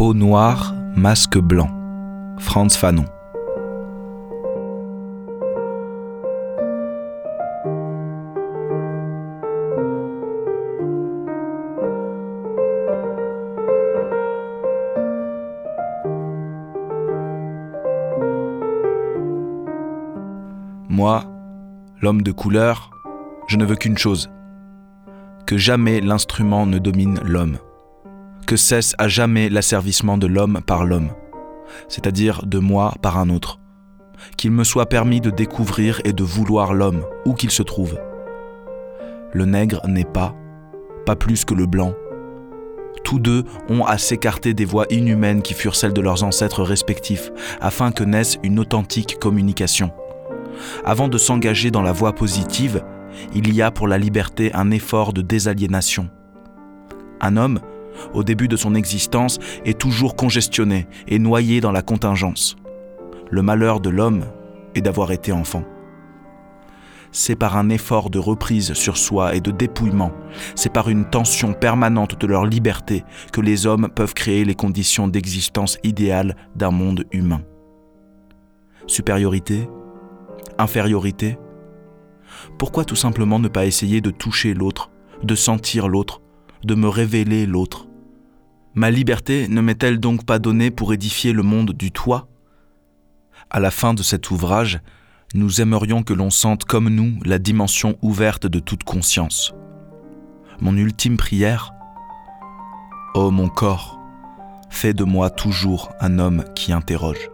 Peau noire, masque blanc. Franz Fanon. Moi, l'homme de couleur, je ne veux qu'une chose. Que jamais l'instrument ne domine l'homme. Que cesse à jamais l'asservissement de l'homme par l'homme, c'est-à-dire de moi par un autre. Qu'il me soit permis de découvrir et de vouloir l'homme, où qu'il se trouve. Le nègre n'est pas, pas plus que le blanc. Tous deux ont à s'écarter des voies inhumaines qui furent celles de leurs ancêtres respectifs, afin que naisse une authentique communication. Avant de s'engager dans la voie positive, il y a pour la liberté un effort de désaliénation. Un homme, au début de son existence, est toujours congestionné et noyé dans la contingence. Le malheur de l'homme est d'avoir été enfant. C'est par un effort de reprise sur soi et de dépouillement, c'est par une tension permanente de leur liberté que les hommes peuvent créer les conditions d'existence idéales d'un monde humain. Supériorité, infériorité? Pourquoi tout simplement ne pas essayer de toucher l'autre, de sentir l'autre, de me révéler l'autre? Ma liberté ne m'est-elle donc pas donnée pour édifier le monde du toit? À la fin de cet ouvrage, nous aimerions que l'on sente comme nous la dimension ouverte de toute conscience. Mon ultime prière Ô mon corps, fais de moi toujours un homme qui interroge.